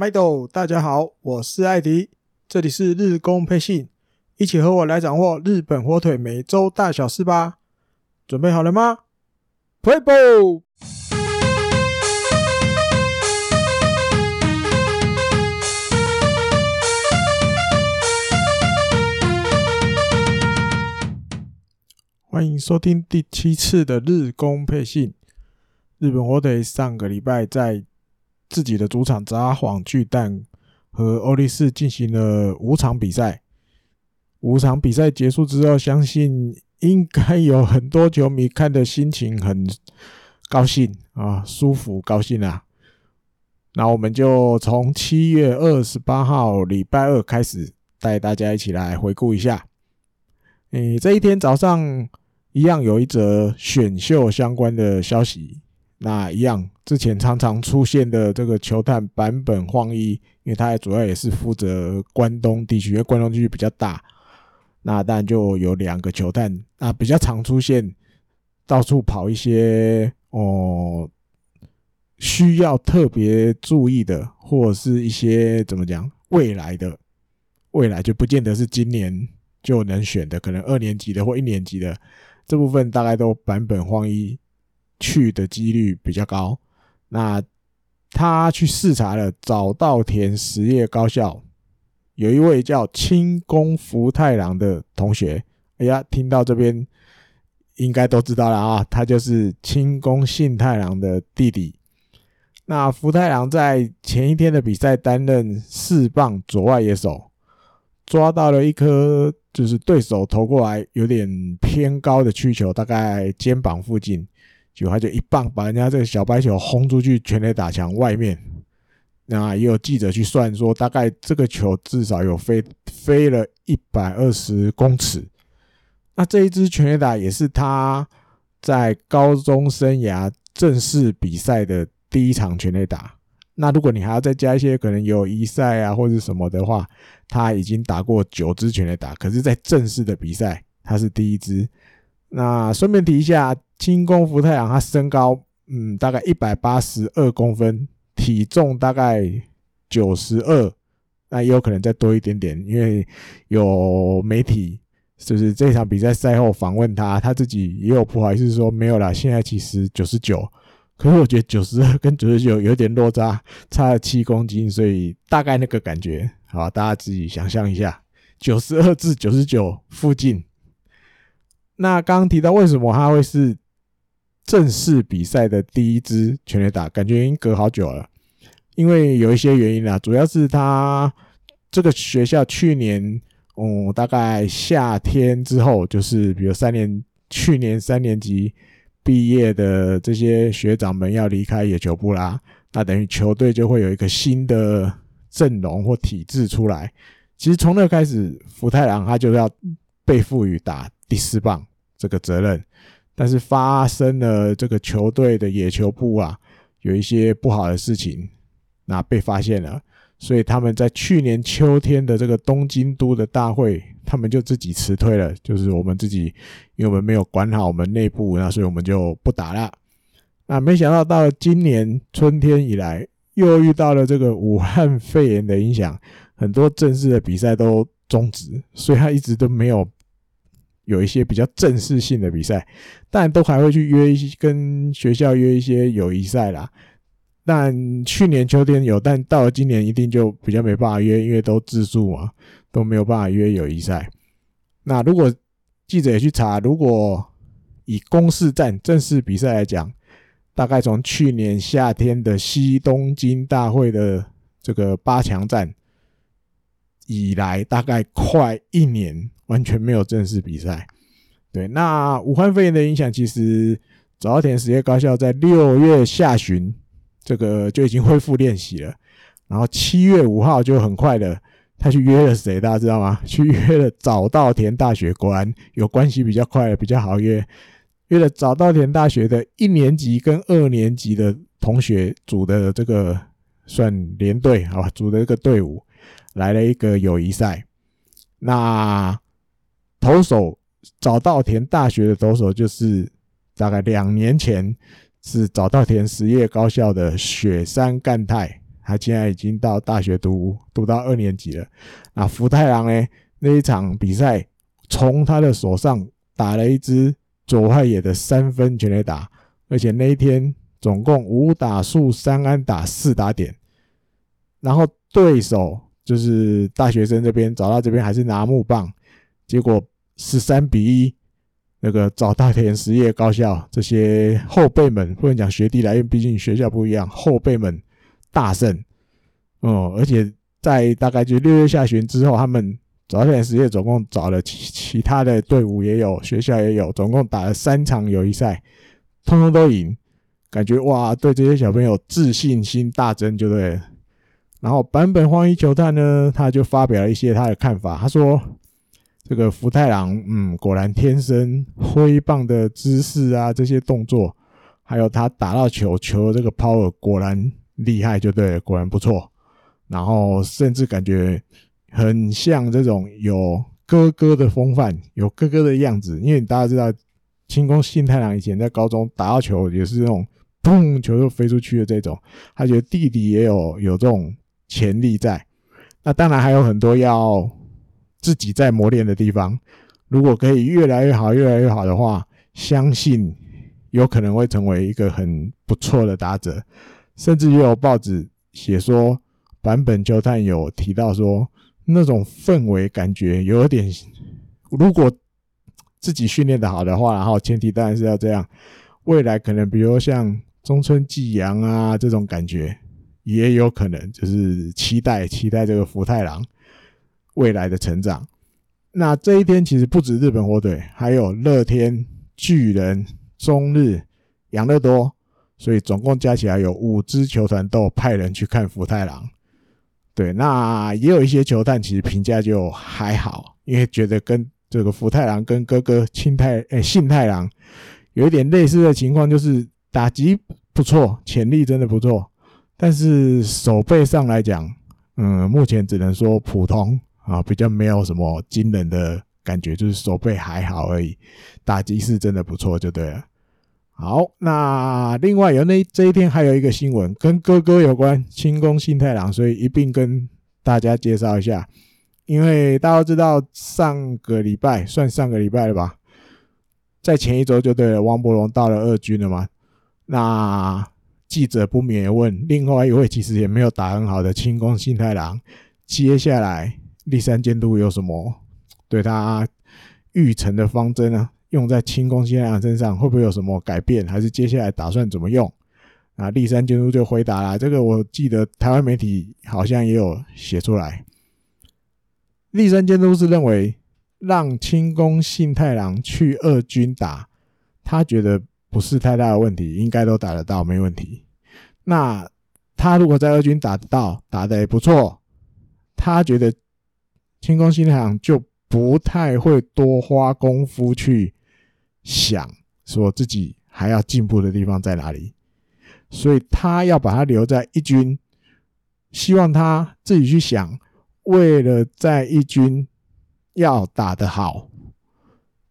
麦豆，大家好，我是艾迪，这里是日工配信，一起和我来掌握日本火腿每周大小事吧。准备好了吗 playbo 欢迎收听第七次的日工配信。日本火腿上个礼拜在自己的主场札幌巨蛋和欧力士进行了五场比赛。五场比赛结束之后，相信应该有很多球迷看的心情很高兴啊，舒服高兴啊。那我们就从七月二十八号礼拜二开始，带大家一起来回顾一下。诶，这一天早上一样有一则选秀相关的消息。那一样，之前常常出现的这个球探版本晃一，因为他主要也是负责关东地区，因为关东地区比较大，那当然就有两个球探，那比较常出现，到处跑一些哦，需要特别注意的，或者是一些怎么讲，未来的，未来就不见得是今年就能选的，可能二年级的或一年级的这部分，大概都版本晃一。去的几率比较高，那他去视察了早稻田实业高校，有一位叫清宫福太郎的同学，哎呀，听到这边应该都知道了啊，他就是清宫信太郎的弟弟。那福太郎在前一天的比赛担任四棒左外野手，抓到了一颗就是对手投过来有点偏高的曲球，大概肩膀附近。就他就一棒把人家这个小白球轰出去，全垒打墙外面。那也有记者去算说，大概这个球至少有飞飞了一百二十公尺。那这一支全垒打也是他在高中生涯正式比赛的第一场全垒打。那如果你还要再加一些可能友谊赛啊或者什么的话，他已经打过九支全垒打，可是，在正式的比赛他是第一支。那顺便提一下。清宫福太郎，他身高嗯大概一百八十二公分，体重大概九十二，那也有可能再多一点点，因为有媒体就是这场比赛赛后访问他，他自己也有不好意思说没有啦，现在其实九十九，可是我觉得九十二跟九十九有点落差，差了七公斤，所以大概那个感觉，好，大家自己想象一下，九十二至九十九附近。那刚刚提到为什么他会是？正式比赛的第一支全垒打，感觉已经隔好久了，因为有一些原因啦，主要是他这个学校去年，嗯，大概夏天之后，就是比如三年，去年三年级毕业的这些学长们要离开野球部啦，那等于球队就会有一个新的阵容或体制出来。其实从那开始，福太郎他就要被赋予打第四棒这个责任。但是发生了这个球队的野球部啊，有一些不好的事情，那被发现了，所以他们在去年秋天的这个东京都的大会，他们就自己辞退了，就是我们自己，因为我们没有管好我们内部，那所以我们就不打了。那没想到到了今年春天以来，又遇到了这个武汉肺炎的影响，很多正式的比赛都终止，所以他一直都没有。有一些比较正式性的比赛，但都还会去约一些跟学校约一些友谊赛啦。但去年秋天有，但到了今年一定就比较没办法约，因为都自助嘛，都没有办法约友谊赛。那如果记者也去查，如果以公式战正式比赛来讲，大概从去年夏天的西东京大会的这个八强战以来，大概快一年。完全没有正式比赛，对。那武汉肺炎的影响，其实早稻田实业高校在六月下旬，这个就已经恢复练习了。然后七月五号就很快的，他去约了谁？大家知道吗？去约了早稻田大学，果然有关系比较快，比较好约。约了早稻田大学的一年级跟二年级的同学组的这个算连队，好吧，组的一个队伍来了一个友谊赛。那投手早稻田大学的投手就是大概两年前是早稻田实业高校的雪山干太他现在已经到大学读读到二年级了。那福太郎呢？那一场比赛从他的手上打了一支左外野的三分全垒打，而且那一天总共五打数三安打四打点。然后对手就是大学生这边找到这边还是拿木棒，结果十三比一，那个早稻田实业高校这些后辈们不能讲学弟来，因为毕竟学校不一样，后辈们大胜哦，而且在大概就六月下旬之后，他们早稻田实业总共找了其其他的队伍也有，学校也有，总共打了三场友谊赛，通通都赢，感觉哇，对这些小朋友自信心大增，就对。然后坂本荒一球探呢，他就发表了一些他的看法。他说：“这个福太郎，嗯，果然天生挥棒的姿势啊，这些动作，还有他打到球球的这个 power，果然厉害，就对，果然不错。然后甚至感觉很像这种有哥哥的风范，有哥哥的样子。因为大家知道，清宫幸太郎以前在高中打到球也是这种砰，球就飞出去的这种。他觉得弟弟也有有这种。”潜力在，那当然还有很多要自己在磨练的地方。如果可以越来越好，越来越好的话，相信有可能会成为一个很不错的打者。甚至也有报纸写说，坂本球探有提到说，那种氛围感觉有点，如果自己训练的好的话，然后前提当然是要这样，未来可能比如像中村纪阳啊这种感觉。也有可能就是期待期待这个福太郎未来的成长。那这一天其实不止日本火腿，还有乐天、巨人、中日、养乐多，所以总共加起来有五支球团都派人去看福太郎。对，那也有一些球探其实评价就还好，因为觉得跟这个福太郎跟哥哥庆太诶幸太郎有一点类似的情况，就是打击不错，潜力真的不错。但是守备上来讲，嗯，目前只能说普通啊，比较没有什么惊人的感觉，就是手背还好而已。打击是真的不错，就对了。好，那另外有那这一天还有一个新闻跟哥哥有关，清宫信太郎，所以一并跟大家介绍一下。因为大家都知道上个礼拜算上个礼拜了吧，在前一周就对了，王伯龙到了二军了嘛，那。记者不免问，另外一位其实也没有打很好的清宫信太郎，接下来立山监督有什么对他预成的方针呢？用在清宫幸太郎身上会不会有什么改变？还是接下来打算怎么用？啊，立山监督就回答了，这个我记得台湾媒体好像也有写出来。立山监督是认为让清宫信太郎去二军打，他觉得。不是太大的问题，应该都打得到，没问题。那他如果在二军打得到，打得也不错，他觉得清宫幸太郎就不太会多花功夫去想说自己还要进步的地方在哪里，所以他要把他留在一军，希望他自己去想，为了在一军要打得好，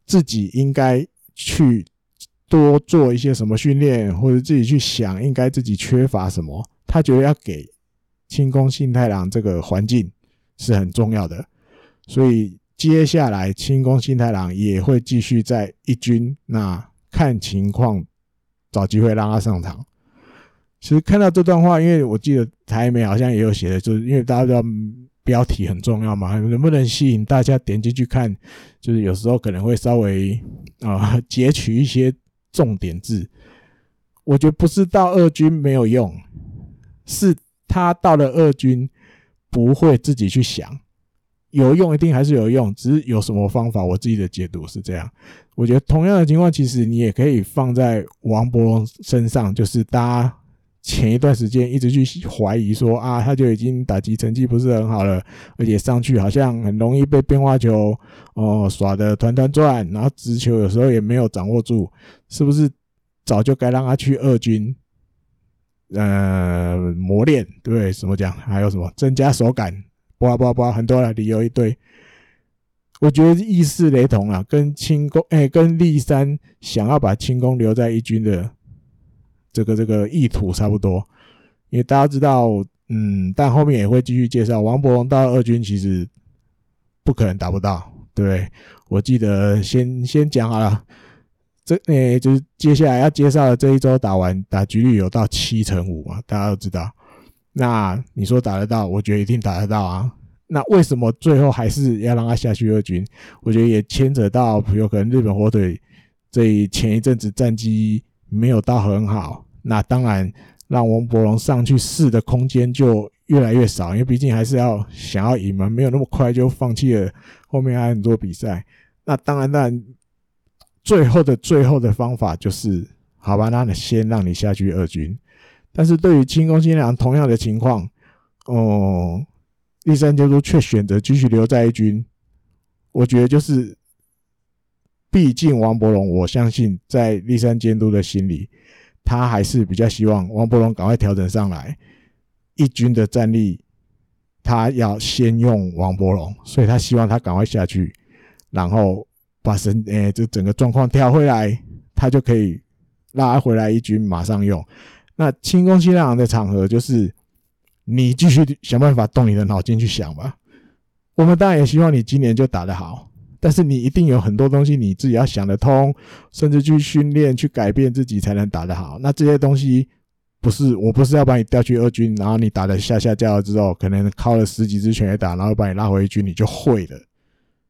自己应该去。多做一些什么训练，或者自己去想应该自己缺乏什么，他觉得要给清宫信太郎这个环境是很重要的，所以接下来清宫新太郎也会继续在一军，那看情况找机会让他上场。其实看到这段话，因为我记得台媒好像也有写的，就是因为大家知道标题很重要嘛，能不能吸引大家点进去看？就是有时候可能会稍微啊截取一些。重点字，我觉得不是到二军没有用，是他到了二军不会自己去想，有用一定还是有用，只是有什么方法，我自己的解读是这样。我觉得同样的情况，其实你也可以放在王柏融身上，就是大家前一段时间一直去怀疑说啊，他就已经打击成绩不是很好了，而且上去好像很容易被变化球哦耍得团团转，然后直球有时候也没有掌握住。是不是早就该让他去二军？呃，磨练对不对？怎么讲？还有什么增加手感？叭叭叭，很多的理由一堆。我觉得意思雷同啊，跟清宫哎，跟立山想要把清宫留在一军的这个这个意图差不多。因为大家知道，嗯，但后面也会继续介绍王伯龙到二军，其实不可能达不到，对？我记得先先讲好了，这诶、就是接下来要介绍的这一周打完打局率有到七成五嘛，大家都知道。那你说打得到，我觉得一定打得到啊。那为什么最后还是要让他下去二军？我觉得也牵扯到有可能日本火腿这前一阵子战绩没有到很好，那当然。让王柏融上去试的空间就越来越少，因为毕竟还是要想要赢嘛，没有那么快就放弃了后面还有很多比赛。那当然，当然，最后的最后的方法就是，好吧，那你先让你下去二军。但是对于清宫幸太郎同样的情况，哦，立山监督却选择继续留在一军。我觉得就是，毕竟王柏融，我相信在立山监督的心里。他还是比较希望王柏融赶快调整上来，一军的战力，他要先用王柏融，所以他希望他赶快下去，然后把神诶、这整个状况调回来，他就可以拉回来一军马上用。那清宫幸太郎的场合就是你继续想办法动你的脑筋去想吧。我们当然也希望你今年就打得好。但是你一定有很多东西你自己要想得通，甚至去训练、去改变自己才能打得好。那这些东西不是，我不是要把你调去二军，然后你打得下下叫了之后，可能靠了十几支拳也打，然后把你拉回一军，你就会了。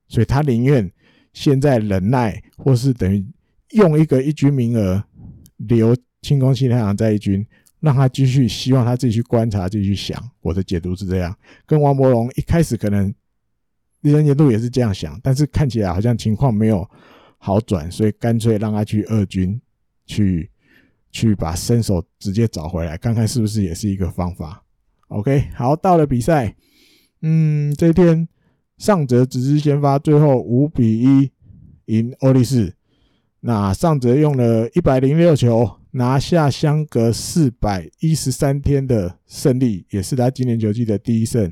所以他宁愿现在忍耐，或是等于用一个一军名额留清宫幸太郎在一军，让他继续，希望他自己去观察、自己去想。我的解读是这样，跟王柏融一开始可能。栗山监督也是这样想，但是看起来好像情况没有好转，所以干脆让他去二军去去把身手直接找回来，看看是不是也是一个方法。OK，好，到了比赛，嗯，这一天上泽直之先发，最后五比一赢欧力士。那上泽用了一百零六球拿下相隔四百一十三天的胜利，也是他今年球季的第一胜。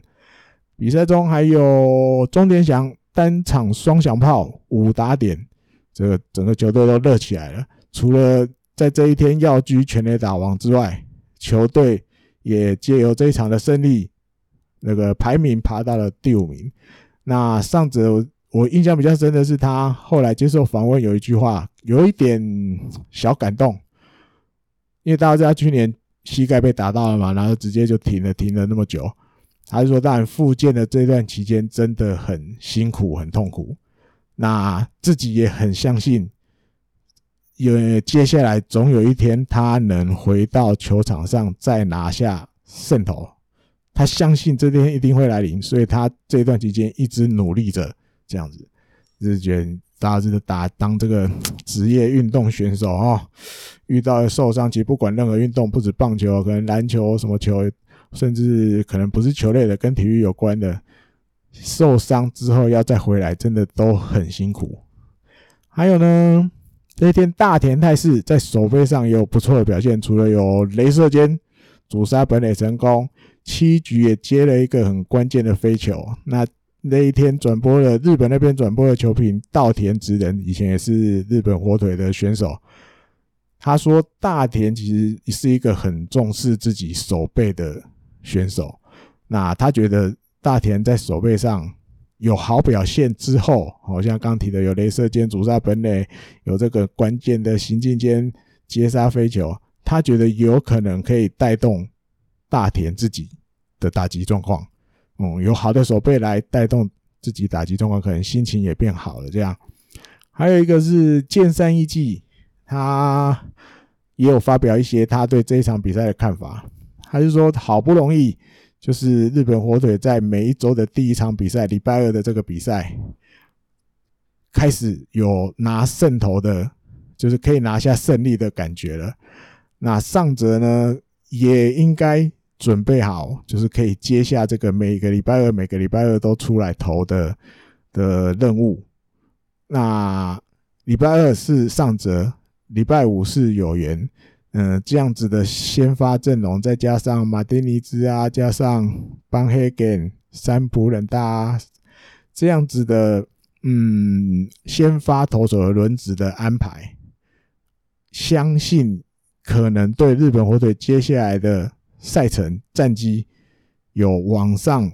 比赛中还有中田翔单场双响炮五打点，这个整个球队都热起来了。除了在这一天要居全垒打王之外，球队也借由这一场的胜利，那个排名爬到了第五名。那上泽我印象比较深的是，他后来接受访问有一句话，有一点小感动，因为大家知道去年膝盖被打到了嘛，然后直接就停了，停了那么久。他是说，当然复健的这段期间真的很辛苦、很痛苦。那自己也很相信，因为接下来总有一天他能回到球场上再拿下胜投。他相信这天一定会来临，所以他这段期间一直努力着，这样子。就是觉得大家是打当这个 职业运动选手哦，遇到受伤，其实不管任何运动，不止棒球，可能篮球什么球。甚至可能不是球类的，跟体育有关的，受伤之后要再回来，真的都很辛苦。还有呢，这天大田泰示在首飞上也有不错的表现，除了有镭射间阻杀本垒成功，七局也接了一个很关键的飞球。那那一天转播了日本那边转播的球评稻田直人，以前也是日本火腿的选手。他说大田其实是一个很重视自己手背的。选手，那他觉得大田在手背上有好表现之后，好像刚提的有镭射肩阻杀本垒，有这个关键的行进间接杀飞球，他觉得有可能可以带动大田自己的打击状况。嗯，有好的手备来带动自己打击状况，可能心情也变好了。这样，还有一个是剑山义纪，他也有发表一些他对这一场比赛的看法。他是说，好不容易就是日本火腿在每一周的第一场比赛，礼拜二的这个比赛开始有拿胜投的，就是可以拿下胜利的感觉了。那上泽呢，也应该准备好，就是可以接下这个每个礼拜二、每个礼拜二都出来投的的任务。那礼拜二是上泽，礼拜五是有缘。嗯，这样子的先发阵容，再加上马丁尼兹啊，加上邦黑根、三浦稔大，这样子的嗯，先发投手的轮值的安排，相信可能对日本火腿接下来的赛程战绩有往上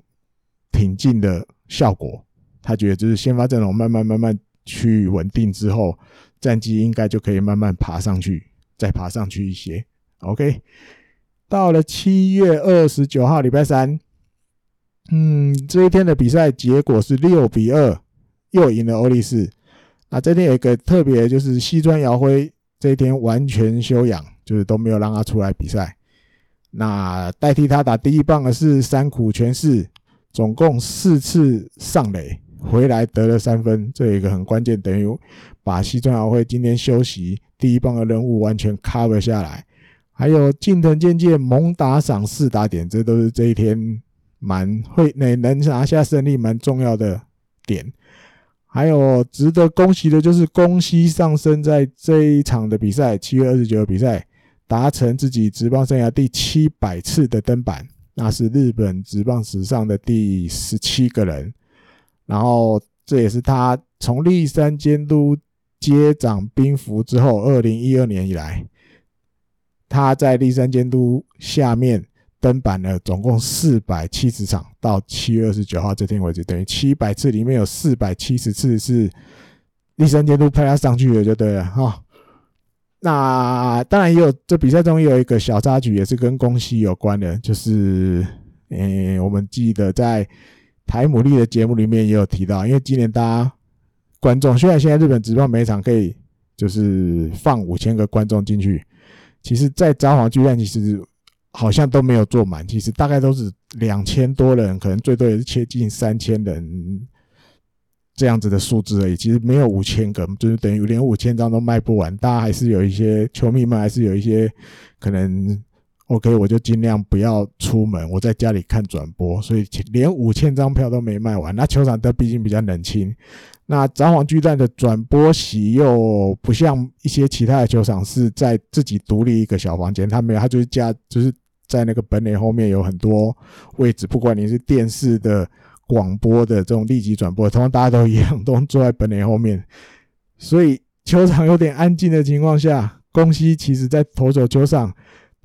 挺进的效果。他觉得就是先发阵容慢慢慢慢去稳定之后，战绩应该就可以慢慢爬上去，再爬上去一些。OK，到了七月二十九号礼拜三，嗯，这一天的比赛结果是六比二，又赢了欧力士。那这天有一个特别，就是西川遥辉这一天完全休养，就是都没有让他出来比赛。那代替他打第一棒的是山谷拳士，总共四次上垒。回来得了三分，这一个很关键，等于把西村遥辉今天休息第一棒的任务完全 cover 下来。还有近藤健介猛打赏四打点，这都是这一天蛮会能能拿下胜利蛮重要的点。还有值得恭喜的就是宫西上升在这一场的比赛，七月二十九的比赛达成自己职棒生涯第七百次的登板，那是日本职棒史上的第十七个人。然后这也是他从立山监督接掌兵符之后，二零一二年以来，他在立山监督下面登板了总共四百七十场，到七月二十九号这天为止，等于七百次里面有四百七十次是立山监督派他上去的，就对了哈。那当然也有这比赛中也有一个小插曲，也是跟宫西有关的，就是嗯，我们记得在。台牡蛎的节目里面也有提到，因为今年大家观众虽然现在日本职棒每场可以就是放五千个观众进去，其实，在札幌巨蛋其实好像都没有坐满，其实大概都是两千多人，可能最多也是接近三千人这样子的数字而已。其实没有五千个，就是等于连五千张都卖不完，大家还是有一些球迷们还是有一些可能。OK，我就尽量不要出门，我在家里看转播，所以连五千张票都没卖完。那球场都毕竟比较冷清，那札幌巨蛋的转播席又不像一些其他的球场是在自己独立一个小房间，他没有，他就是加，就是在那个本垒后面有很多位置，不管你是电视的、广播的这种立即转播，通常大家都一样，都坐在本垒后面，所以球场有点安静的情况下，宫西其实在投手球上。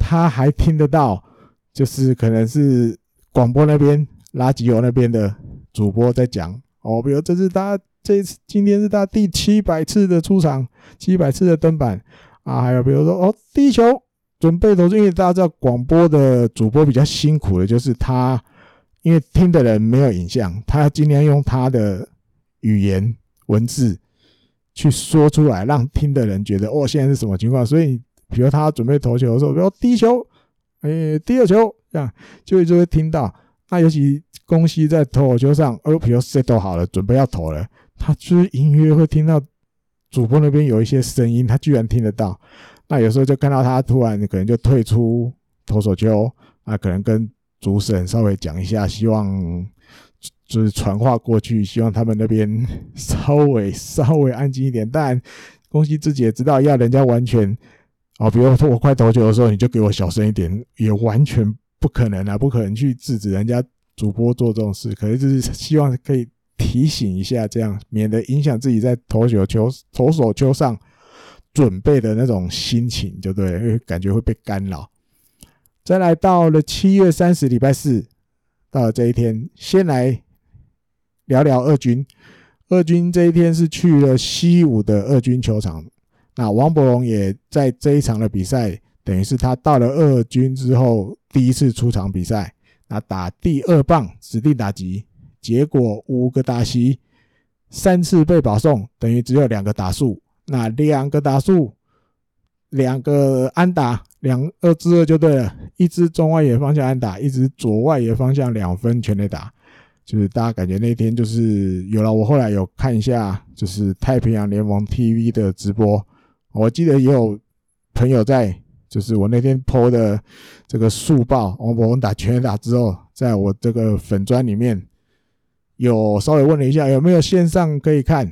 他还听得到，就是可能是广播那边拉吉欧那边的主播在讲哦，比如这是他这次今天是他第七百次的出场，七百次的登板啊，还有比如说哦，第一球准备投，因为大家知道广播的主播比较辛苦的，就是他因为听的人没有影像，他要尽量用他的语言文字去说出来，让听的人觉得哦，现在是什么情况，所以。比如他准备投球的时候，比如第一球，哎、第二球，这样就就会听到。那尤其公西在投球上，哦，比如 set 好了，准备要投了，他就是隐约会听到主播那边有一些声音，他居然听得到。那有时候就看到他突然可能就退出投手球，啊，可能跟主审稍微讲一下，希望就是传话过去，希望他们那边稍微稍微安静一点。但宫西自己也知道，要人家完全。哦，比如说我快投球的时候，你就给我小声一点，也完全不可能啊，不可能去制止人家主播做这种事。可是就是希望可以提醒一下，这样免得影响自己在投球球投手球上准备的那种心情，就对了，因 为感觉会被干扰。再来到了七月三十礼拜四，到了这一天，先来聊聊二军。二军这一天是去了西武的二军球场。那王柏融也在这一场的比赛，等于是他到了二军之后第一次出场比赛，那打第二棒指定打击，结果五个打席，三次被保送，等于只有两个打数，那两个打数，两个安打，两二支二就对了，一支中外野方向安打，一支左外野方向两分全垒打，就是大家感觉那天就是有了，我后来有看一下，就是太平洋联盟 TV 的直播。我记得也有朋友在，就是我那天 po 的这个速报，王柏融打全垒打之后，在我这个粉砖里面有稍微问了一下，有没有线上可以看？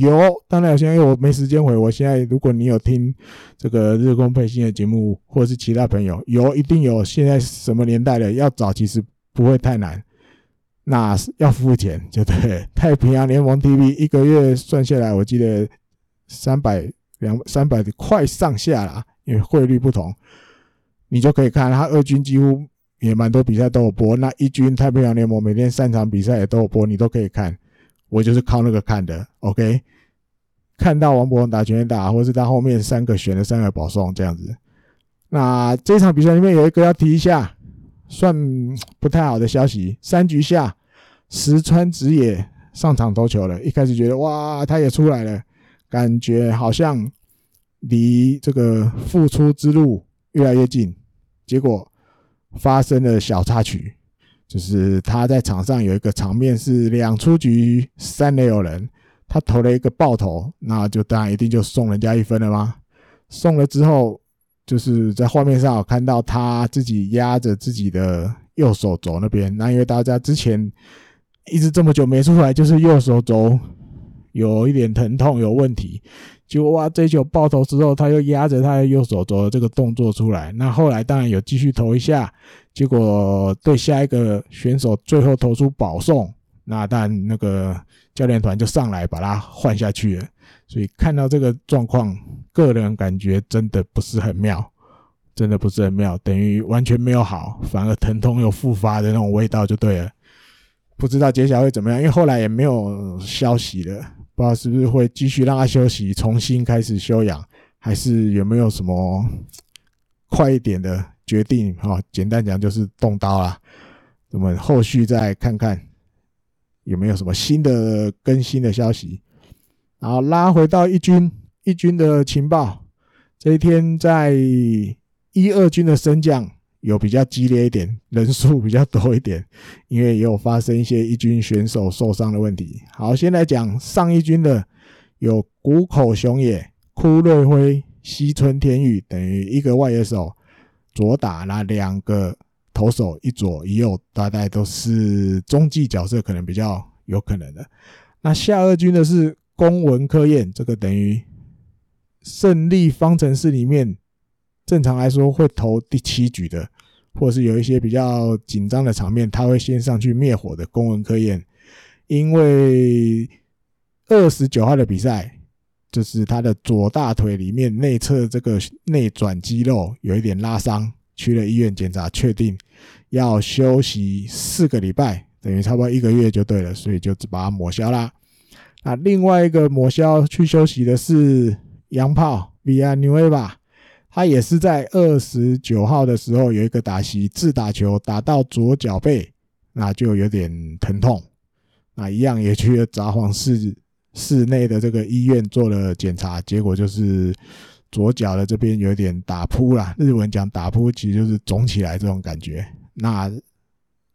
有，当然有，现在因为我没时间回。我现在如果你有听这个日工配信的节目，或者是其他朋友有，一定有。现在什么年代了？要找其实不会太难，那要付钱，就对。太平洋联盟 TV 一个月算下来，我记得三百。两三百块上下啦，因为汇率不同，你就可以看他二军几乎也蛮多比赛都有播。那一军太平洋联盟每天三场比赛也都有播，你都可以看。我就是靠那个看的，OK。看到王博文打全垒打，或是他后面三个选的三个保送这样子。那这场比赛里面有一个要提一下，算不太好的消息：三局下石川直也上场投球了。一开始觉得哇，他也出来了，感觉好像离这个复出之路越来越近。结果发生了小插曲，就是他在场上有一个场面是两出局三垒有人。他投了一个爆头，那就当然一定就送人家一分了吗？送了之后，就是在画面上有看到他自己压着自己的右手肘那边。那因为大家之前一直这么久没出来，就是右手肘有一点疼痛有问题。结果哇，这球爆头之后，他又压着他的右手肘的这个动作出来。那后来当然有继续投一下，结果对下一个选手最后投出保送。那但那个教练团就上来把他换下去了，所以看到这个状况，个人感觉真的不是很妙，真的不是很妙，等于完全没有好，反而疼痛又复发的那种味道就对了。不知道接下来会怎么样，因为后来也没有消息了，不知道是不是会继续让他休息，重新开始休养，还是有没有什么快一点的决定？哈，简单讲就是动刀啦，我们后续再看看。有没有什么新的更新的消息？然后拉回到一军，一军的情报。这一天在一二军的升降有比较激烈一点，人数比较多一点，因为也有发生一些一军选手受伤的问题。好，先来讲上一军的，有谷口雄也、枯瑞辉、西村天宇，等于一个外野手左打那两个。投手一左一右，大概都是中继角色，可能比较有可能的。那下二军的是宫文科彦，这个等于胜利方程式里面，正常来说会投第七局的，或是有一些比较紧张的场面，他会先上去灭火的公文科研，因为二十九号的比赛，就是他的左大腿里面内侧这个内转肌肉有一点拉伤。去了医院检查，确定要休息四个礼拜，等于差不多一个月就对了，所以就只把它抹消啦。那另外一个抹消去休息的是洋炮 Villanueva，他也是在二十九号的时候有一个打席自打球打到左脚背，那就有点疼痛，那一样也去了札幌市市内的这个医院做了检查，结果就是。左脚的这边有点打扑啦，日文讲打扑其实就是肿起来这种感觉。那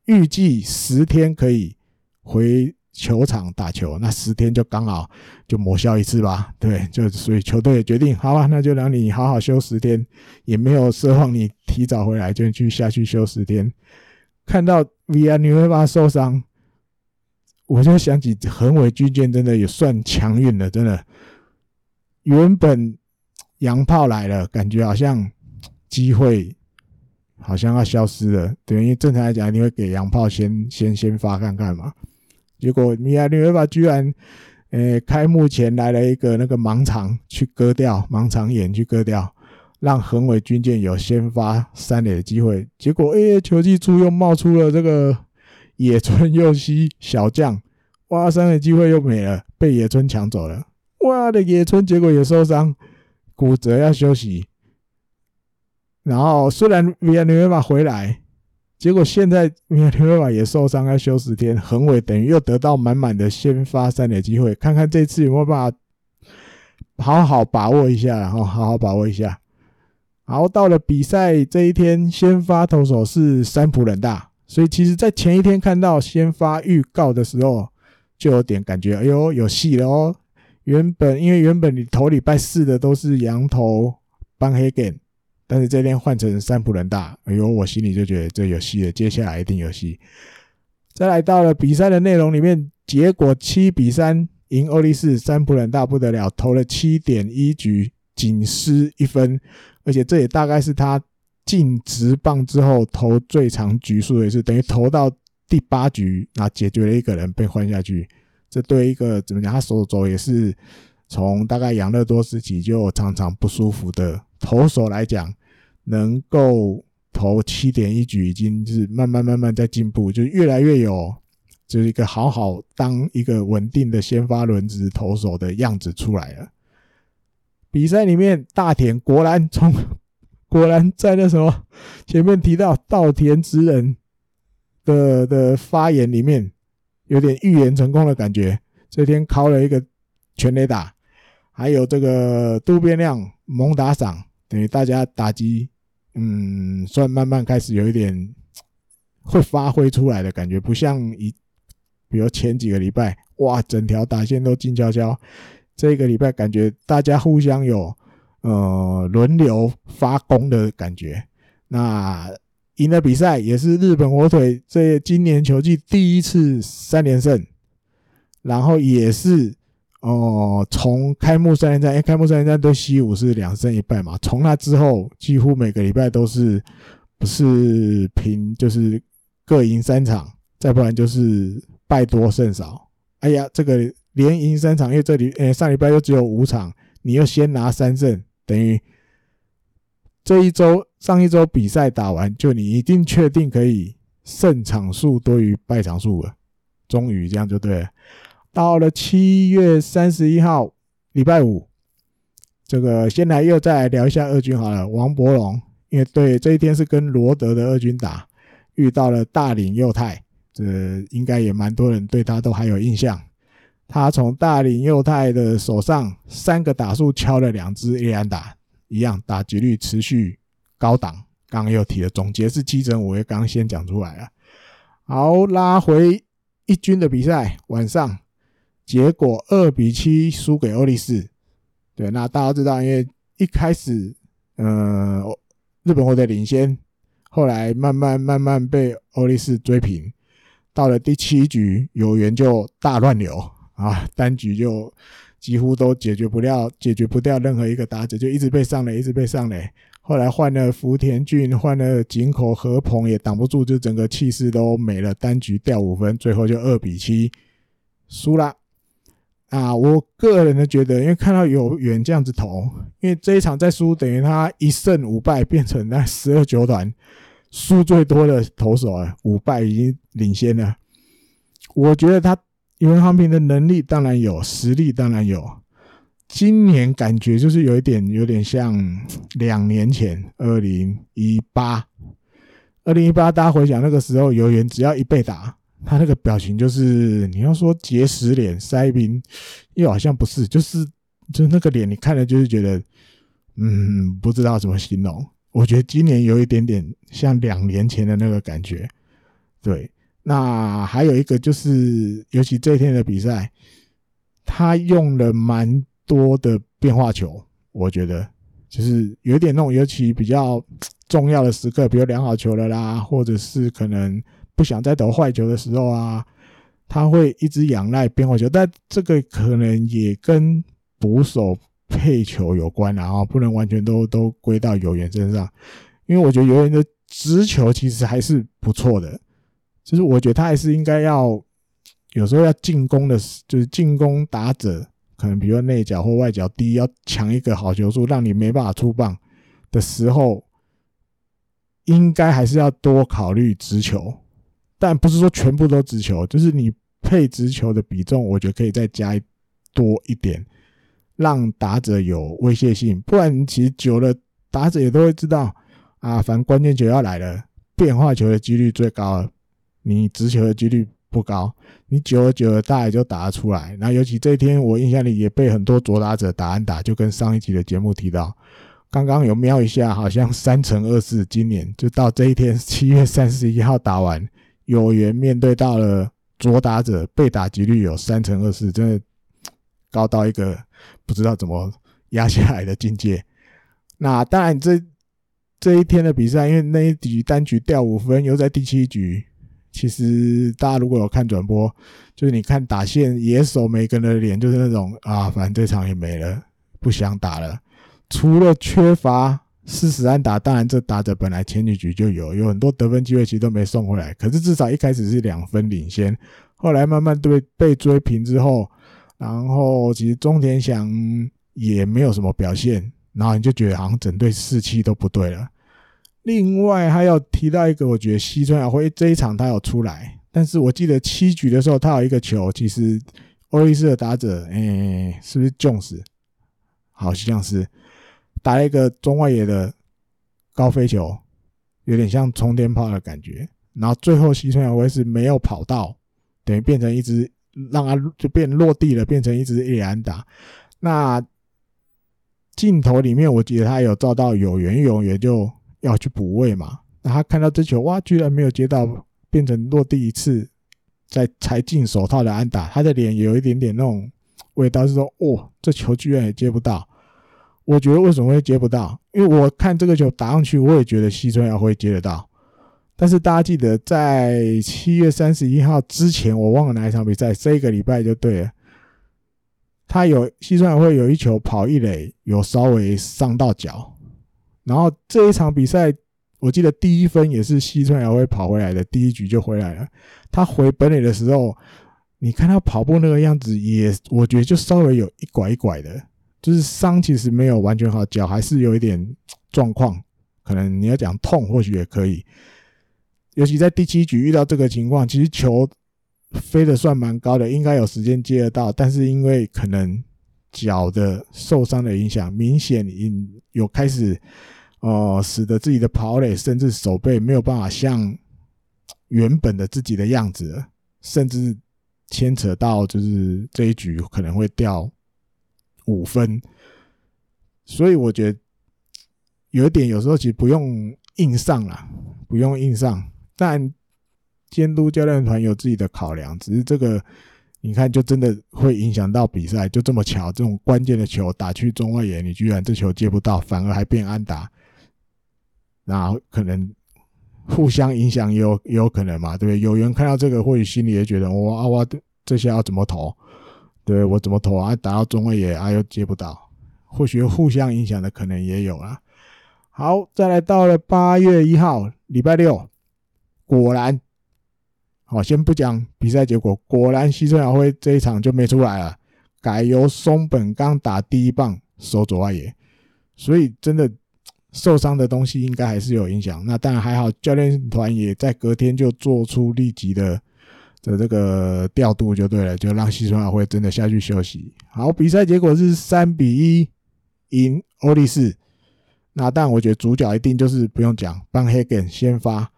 预计十天可以回球场打球，那十天就刚好就抹消一次吧。对，就所以球队也决定，好吧，那就让你好好休十天，也没有奢望你提早回来，就去下去休十天。看到 v i a n u e v a 受伤，我就想起横尾军舰真的也算强运了，真的原本。洋炮来了，感觉好像机会好像要消失了。等于正常来讲，你会给洋炮先先先发看看嘛。结果米亚纽维巴居然，呃、开幕前来了一个那个盲肠去割掉盲肠炎去割掉，让横尾军舰有先发三垒的机会。结果，哎、欸，球季初又冒出了这个野村佑希小将，哇，三垒机会又没了，被野村抢走了。哇的野村结果也受伤。骨折要休息，然后虽然维亚纽瓦回来，结果现在维亚纽瓦也受伤要休十天，横尾等于又得到满满的先发三垒机会，看看这次有没有办法好好把握一下，然后好好把握一下。然后到了比赛这一天，先发投手是三浦稔大，所以其实在前一天看到先发预告的时候，就有点感觉，哎呦，有戏了哦。原本因为原本你头礼拜四的都是洋投邦黑根，但是这边换成三浦人大，哎呦，我心里就觉得这有戏了，接下来一定有戏。再来到了比赛的内容里面，结果七比三赢欧力士，三浦人大不得了，投了七点一局，仅失一分，而且这也大概是他进职棒之后投最长局数，也是等于投到第八局，那解决了一个人被换下去。这对一个怎么讲？他手肘也是从大概养乐多时期就常常不舒服的投手来讲，能够投七点一局，已经是慢慢慢慢在进步，就越来越有就是一个好好当一个稳定的先发轮值投手的样子出来了。比赛里面，大田果然从果然在那什么前面提到稻田直人的的发言里面，有点预言成功的感觉。这天敲了一个全垒打，还有这个渡边亮猛打赏，等于大家打击。嗯，算慢慢开始有一点 会发挥出来的感觉，不像一，比如前几个礼拜，哇，整条打线都静悄悄。这个礼拜感觉大家互相有呃轮流发功的感觉。那赢了比赛也是日本火腿这今年球季第一次三连胜，然后也是。哦，从开幕三连战，哎，开幕三连战对西武是两胜一败嘛。从那之后，几乎每个礼拜都是不是平，就是各赢三场，再不然就是败多胜少。哎呀，这个连赢三场，因为这里，哎，上礼拜又只有五场，你又先拿三胜，等于这一周上一周比赛打完，就你一定确定可以胜场数多于败场数了。终于这样就对了。到了七月三十一号，礼拜五，这个先来又再来聊一下二军好了。王柏融，因为对这一天是跟罗德的二军打，遇到了大岭佑太，这应该也蛮多人对他都还有印象。他从大岭佑太的手上三个打数敲了两支 A 安打，一样打击率持续高档。刚刚又提了总结是七成五，也刚刚先讲出来了。好，拉回一军的比赛，晚上。结果二比七输给欧力士，对，那大家知道，因为一开始，呃，日本火腿领先，后来慢慢慢慢被欧力士追平，到了第七局，有缘就大乱流啊，单局就几乎都解决不了，解决不掉任何一个打者，就一直被上垒，一直被上垒。后来换了福田俊，换了井口和鹏也挡不住，就整个气势都没了，单局掉五分，最后就二比七输了。啊，我个人的觉得，因为看到有缘这样子投，因为这一场再输，等于他一胜五败，变成那十二九团输最多的投手啊，五败已经领先了。我觉得他有人航平的能力当然有，实力当然有。今年感觉就是有一点，有点像两年前二零一八，二零一八大家回想那个时候，有缘只要一被打。他那个表情就是，你要说结石脸、塞冰，又好像不是，就是就是那个脸，你看了就是觉得，嗯，不知道怎么形容。我觉得今年有一点点像两年前的那个感觉。对，那还有一个就是，尤其这一天的比赛，他用了蛮多的变化球，我觉得就是有点那种，尤其比较重要的时刻，比如两好球了啦，或者是可能。不想再投坏球的时候啊，他会一直仰赖变化球，但这个可能也跟捕手配球有关啊，不能完全都都归到有缘身上，因为我觉得有缘的直球其实还是不错的，就是我觉得他还是应该要有时候要进攻的，就是进攻打者可能比如内角或外角低，要抢一个好球数，让你没办法出棒的时候，应该还是要多考虑直球。但不是说全部都直球，就是你配直球的比重，我觉得可以再加多一点，让打者有威胁性。不然其实久了，打者也都会知道啊，反正关键球要来了，变化球的几率最高，你直球的几率不高。你久而久了，大概就打得出来。那尤其这一天，我印象里也被很多左打者打安打，就跟上一集的节目提到，刚刚有瞄一下，好像三成二四，今年就到这一天七月三十一号打完。有缘面对到了左打者，被打击率有三成二四，真的高到一个不知道怎么压下来的境界。那当然，这这一天的比赛，因为那一局单局掉五分，又在第七局。其实大家如果有看转播，就是你看打线野手每个人的脸，就是那种啊，反正这场也没了，不想打了。除了缺乏。四十安打，当然这打者本来前几局就有，有很多得分机会，其实都没送回来。可是至少一开始是两分领先，后来慢慢被被追平之后，然后其实中田翔也没有什么表现，然后你就觉得好像整队士气都不对了。另外还要提到一个，我觉得西村遥辉这一场他有出来，但是我记得七局的时候他有一个球，其实欧力士的打者，哎、是不是 Jones？好像是打了一个中外野的高飞球，有点像冲天炮的感觉。然后最后西村遥辉是没有跑到，等于变成一只让他就变落地了，变成一只野安打。那镜头里面我记得他有照到有缘有缘就要去补位嘛。那他看到这球哇，居然没有接到，变成落地一次再才进手套的安打，他的脸有一点点那种味道，是说哦，这球居然也接不到。我觉得为什么会接不到？因为我看这个球打上去，我也觉得西村遥辉接得到。但是大家记得，在七月三十一号之前，我忘了哪一场比赛，这一个礼拜就对了。他有西村遥辉有一球跑一垒，有稍微伤到脚。然后这一场比赛，我记得第一分也是西村遥辉跑回来的，第一局就回来了。他回本垒的时候，你看他跑步那个样子，也我觉得就稍微有一拐一拐的，就是伤其实没有完全好，脚还是有一点状况。可能你要讲痛，或许也可以。尤其在第七局遇到这个情况，其实球飞得算蛮高的，应该有时间接得到，但是因为可能脚的受伤的影响，明显有开始，呃，使得自己的跑垒甚至手背没有办法像原本的自己的样子，甚至牵扯到就是这一局可能会掉五分，所以我觉得有一点有时候其实不用硬上啦，不用硬上。但监督教练团有自己的考量，只是这个你看，就真的会影响到比赛。就这么巧，这种关键的球打去中外野，你居然这球接不到，反而还变安打，那可能互相影响也有也有可能嘛，对不对？有人看到这个，或许心里也觉得哇哇，这下要怎么投？对，我怎么投啊？打到中外野啊，又接不到，或许互相影响的可能也有啊。好，再来到了八月一号，礼拜六。果然，好，先不讲比赛结果。果然，西村遥辉这一场就没出来了，改由松本刚打第一棒守左外野。所以，真的受伤的东西应该还是有影响。那当然还好，教练团也在隔天就做出立即的的这个调度，就对了，就让西村遥辉真的下去休息。好，比赛结果是三比一赢欧力士。那但我觉得主角一定就是不用讲，邦黑根先发。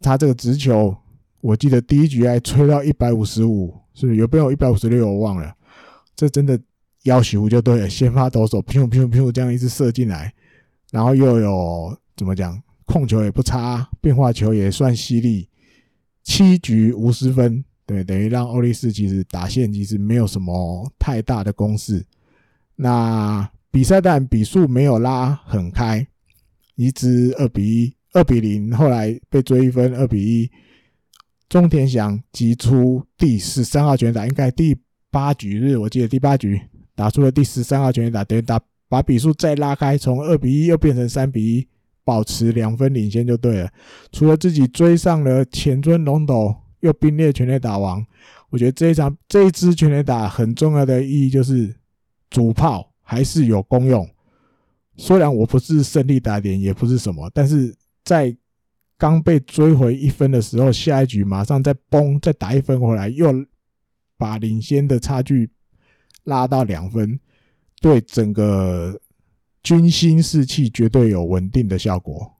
他这个直球，我记得第一局还吹到一百五十五，是不是有没有一百五十六？我忘了。这真的要求就对了，先发投手砰砰砰这样一直射进来，然后又有怎么讲，控球也不差，变化球也算犀利。七局无十分，对，等于让欧力士其实打线其实没有什么太大的攻势。那比赛但比数没有拉很开，一支二比一。二比零，后来被追一分，二比一。中田翔击出第十三号全打，应该第八局日，我记得第八局打出了第十三号全打，等于打把比数再拉开，从二比一又变成三比一，保持两分领先就对了。除了自己追上了前尊龙斗，又并列全垒打王，我觉得这一场这一支全垒打很重要的意义就是主炮还是有功用。虽然我不是胜利打点，也不是什么，但是。在刚被追回一分的时候，下一局马上再崩，再打一分回来，又把领先的差距拉到两分，对整个军心士气绝对有稳定的效果。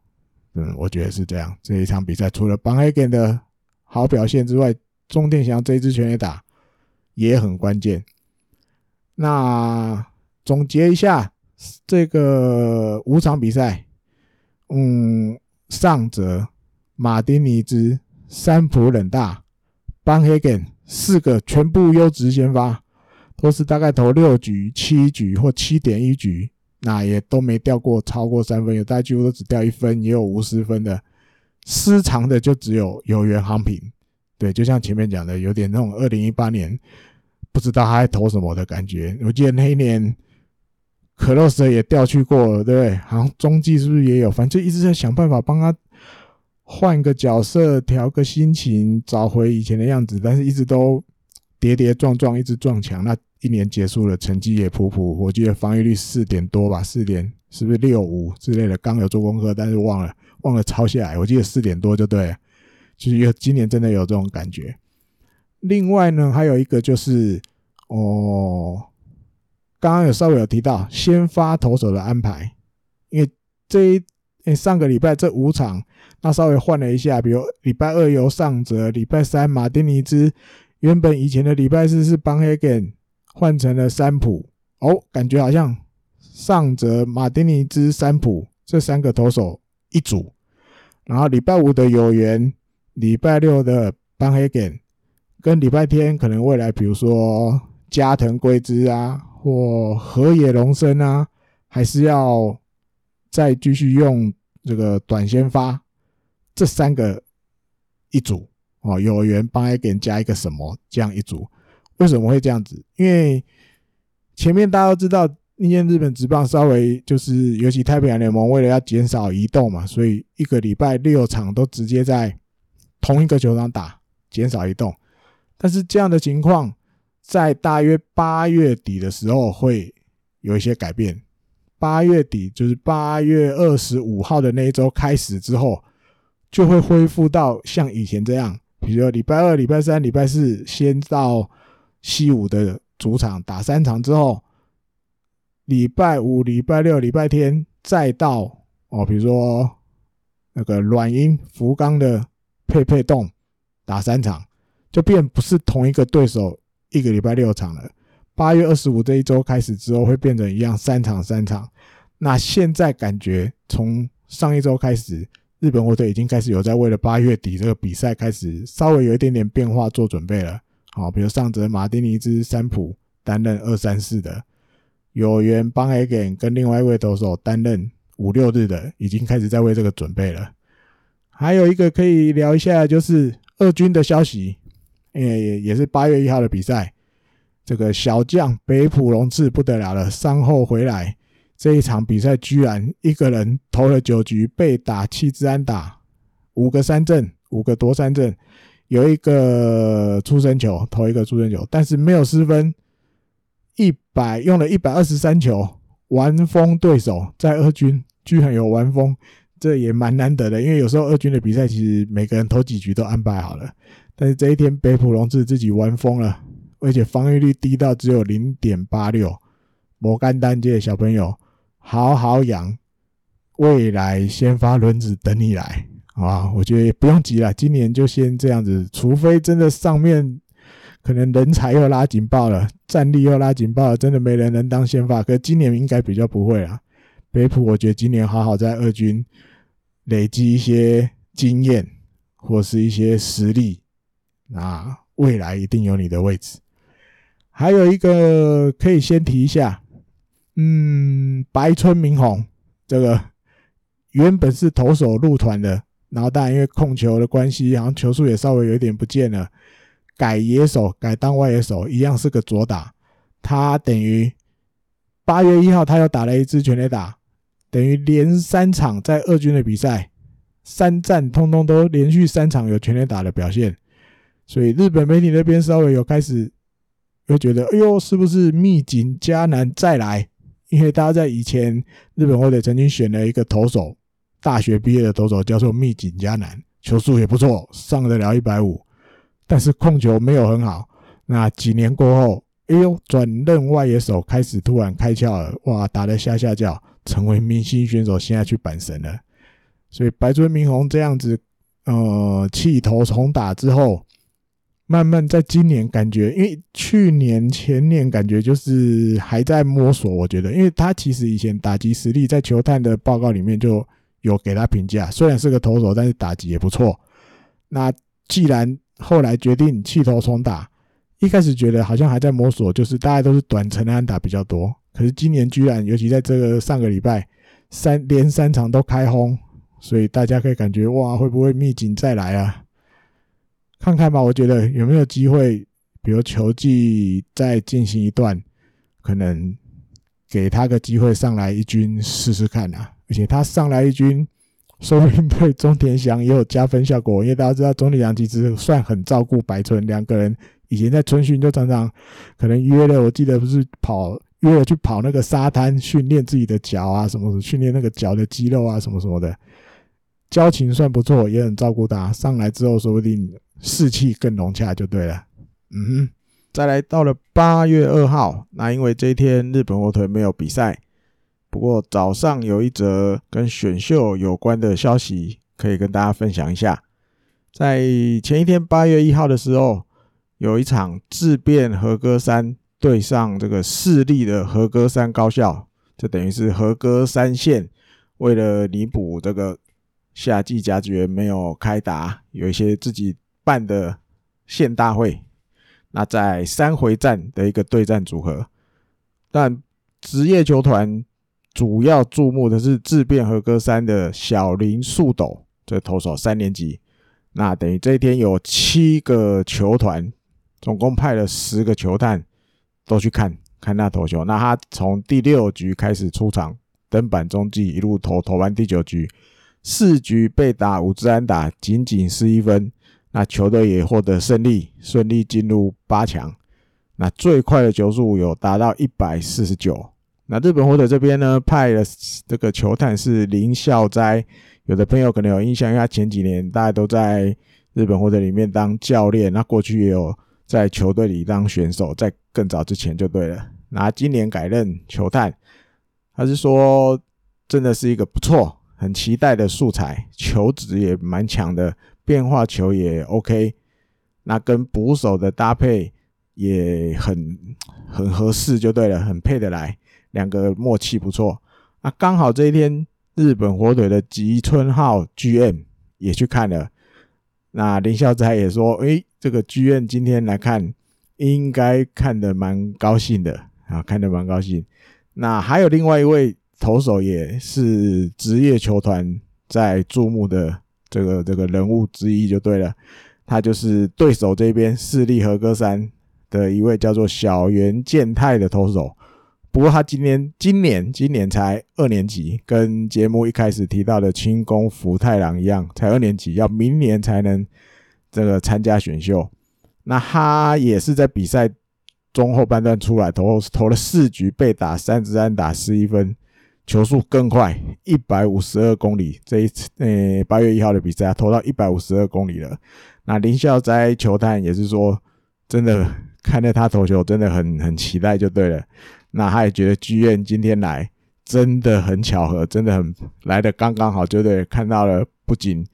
嗯，我觉得是这样。这一场比赛除了邦黑根的好表现之外，中田翔这一支全垒打也很关键。那总结一下这个五场比赛，嗯。上泽、马丁尼兹、三浦冷大、邦黑根四个全部优质先发，都是大概投六局、七局或七点一局，那也都没掉过超过三分，有大概几乎都只掉一分，也有无失分的，失常的就只有有缘航平。对，就像前面讲的，有点那种二零一八年不知道他在投什么的感觉。我记得那一年。克洛斯也调去过了，对不对？好像中继是不是也有？反正就一直在想办法帮他换个角色，调个心情，找回以前的样子。但是一直都跌跌撞撞，一直撞墙。那一年结束了，成绩也普普。我记得防御率四点多吧，四点是不是六五之类的？刚有做功课，但是忘了。忘了抄下来。我记得四点多就对了，就是有今年真的有这种感觉。另外呢，还有一个就是哦，刚刚有稍微有提到先发投手的安排，因为这一、欸、上个礼拜这五场，那稍微换了一下，比如礼拜二由上泽，礼拜三马丁尼兹，原本以前的礼拜四是邦黑根，换成了三浦。哦，感觉好像上泽、马丁尼兹、三浦这三个投手一组，然后礼拜五的有缘，礼拜六的邦黑根，跟礼拜天可能未来比如说加藤圭之啊，或河野龙生啊，还是要再继续用这个短先发，这三个一组。哦，有原邦黑根加一个什么这样一组，为什么会这样子？因为前面大家都知道，因为日本职棒稍微就是，尤其太平洋联盟为了要减少移动嘛，所以一个礼拜六场都直接在同一个球场打，减少移动。但是这样的情况在大约八月底的时候会有一些改变。八月底就是八月二十五号的那一周开始之后，就会恢复到像以前这样，比如说礼拜二、礼拜三、礼拜四先到西武的。主场打三场之后，礼拜五、礼拜六、礼拜天再到哦，比如说那个软银福冈的佩佩洞打三场，就变不是同一个对手一个礼拜六场了。八月二十五这一周开始之后，会变成一样三场三场。那现在感觉从上一周开始，日本火腿已经开始有在为了八月底这个比赛开始稍微有一点点变化做准备了。好，比如上泽、马丁尼兹、三浦担任二三四的，有原邦黑根跟另外一位投手担任五六日的，已经开始在为这个准备了。还有一个可以聊一下，就是二军的消息，也也是八月一号的比赛，这个小将北浦龙次不得了了，伤后回来这一场比赛，居然一个人投了九局，被打七支安打，五个三振，五个夺三振。有一个出生球，投一个出生球，但是没有失分。一百用了一百二十三球，完封对手，在二军居然有完封，这也蛮难得的。因为有时候二军的比赛，其实每个人投几局都安排好了，但是这一天北浦龙志自己完封了，而且防御率低到只有零点八六。摩干单界小朋友，好好养，未来先发轮子等你来。啊，我觉得也不用急了，今年就先这样子，除非真的上面可能人才又拉警报了，战力又拉警报了，真的没人能当先发。可今年应该比较不会啊。北浦，我觉得今年好好在二军累积一些经验或是一些实力，那未来一定有你的位置。还有一个可以先提一下，嗯，白村明宏这个原本是投手入团的。然后当然因为控球的关系，然后球速也稍微有一点不见了，改野手，改当外野手，一样是个左打。他等于八月一号他又打了一支全垒打，等于连三场在二军的比赛，三战通通都连续三场有全垒打的表现。所以日本媒体那边稍微有开始又觉得，哎呦，是不是秘井嘉南再来？因为大家在以前日本或者曾经选了一个投手。大学毕业的投手叫做密井嘉男，球速也不错，上得了一百五，但是控球没有很好。那几年过后，哎呦，转任外野手，开始突然开窍了，哇，打得吓吓叫，成为明星选手，现在去板神了。所以白村明宏这样子，呃，弃投重打之后，慢慢在今年感觉，因为去年前年感觉就是还在摸索，我觉得，因为他其实以前打击实力在球探的报告里面就。有给他评价，虽然是个投手，但是打击也不错。那既然后来决定弃投重打，一开始觉得好像还在摸索，就是大家都是短程的安打比较多。可是今年居然，尤其在这个上个礼拜三连三场都开轰，所以大家可以感觉哇，会不会秘境再来啊？看看吧，我觉得有没有机会，比如球季再进行一段，可能给他个机会上来一军试试看啊。而且他上来一军，说不定对中田翔也有加分效果。因为大家知道中田翔其实算很照顾白村两个人，以前在春训就常常可能约了，我记得不是跑约了去跑那个沙滩训练自己的脚啊什么的，训练那个脚的肌肉啊什么什么的。交情算不错，也很照顾他。上来之后，说不定士气更融洽就对了。嗯哼，再来到了八月二号，那因为这一天日本火腿没有比赛，不过早上有一则跟选秀有关的消息可以跟大家分享一下。在前一天八月一号的时候，有一场智辩和歌山对上这个势力的和歌山高校，这等于是和歌山县为了弥补这个。夏季甲子园没有开打，有一些自己办的县大会。那在三回战的一个对战组合，但职业球团主要注目的是质变和歌山的小林树斗这投手三年级。那等于这一天有七个球团，总共派了十个球探都去看看那投球。那他从第六局开始出场登板中继，一路投投完第九局。四局被打五支安打，仅仅失一分。那球队也获得胜利，顺利进入八强。那最快的球速有达到一百四十九。那日本火腿这边呢，派了这个球探是林孝哉。有的朋友可能有印象，因为他前几年大家都在日本火腿里面当教练，那过去也有在球队里当选手，在更早之前就对了。那今年改任球探，他是说真的是一个不错。很期待的素材，球质也蛮强的，变化球也 OK，那跟捕手的搭配也很很合适，就对了，很配得来，两个默契不错。那刚好这一天，日本火腿的吉村浩 GM 也去看了，那林孝哉也说，诶、这个 GM 今天来看，应该看得蛮高兴的啊，看得蛮高兴。那还有另外一位。投手也是职业球团在注目的这个这个人物之一，就对了。他就是对手这边势力和歌山的一位叫做小原健太的投手。不过他今年今年今年才二年级，跟节目一开始提到的清宫福太郎一样，才二年级，要明年才能这个参加选秀。那他也是在比赛中后半段出来投投了四局，被打三支安打十一分。球速更快，一百五十二公里。这一次，呃，八月一号的比赛啊，投到一百五十二公里了。那林孝哉球探也是说，真的看着他投球，真的很很期待，就对了。那他也觉得剧院今天来真的很巧合，真的很来的刚刚好，就对。看到了不仅，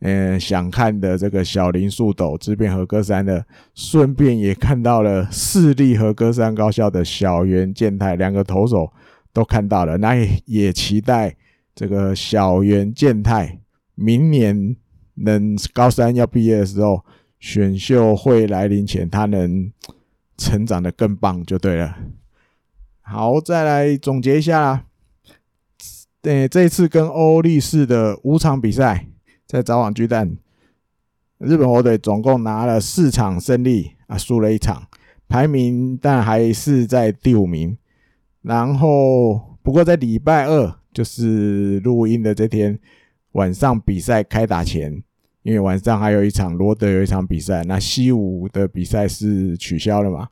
呃，想看的这个小林树斗之变和歌山的，顺便也看到了市立和歌山高校的小原健太两个投手。都看到了，那也也期待这个小原健太明年能高三要毕业的时候，选秀会来临前，他能成长得更棒就对了。好，再来总结一下啦。对，这次跟欧力士的五场比赛，在早晚巨蛋，日本火腿总共拿了四场胜利啊，输了一场，排名但还是在第五名。然后，不过在礼拜二，就是录音的这天晚上比赛开打前，因为晚上还有一场罗德有一场比赛，那西武的比赛是取消了嘛？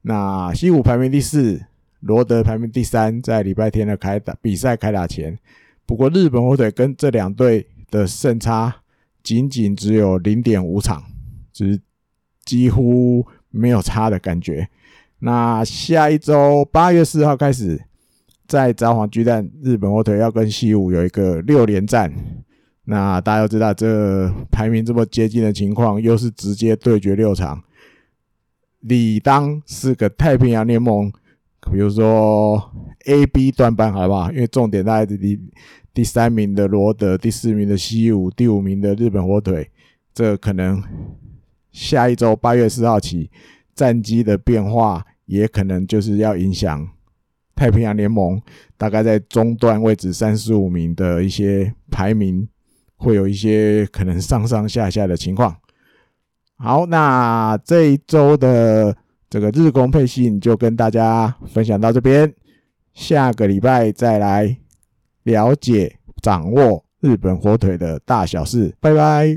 那西武排名第四，罗德排名第三，在礼拜天的开打比赛开打前，不过日本火腿跟这两队的胜差仅仅只有零点五场，只几乎没有差的感觉。那下一周八月四号开始，在札幌巨蛋，日本火腿要跟西武有一个六连战。那大家都知道，这排名这么接近的情况，又是直接对决六场，理当是个太平洋联盟。比如说 A、B 段班，好不好？因为重点大概是第第三名的罗德，第四名的西武，第五名的日本火腿。这可能下一周八月四号起。战机的变化也可能就是要影响太平洋联盟，大概在中段位置三十五名的一些排名，会有一些可能上上下下的情况。好，那这一周的这个日工配信就跟大家分享到这边，下个礼拜再来了解掌握日本火腿的大小事，拜拜。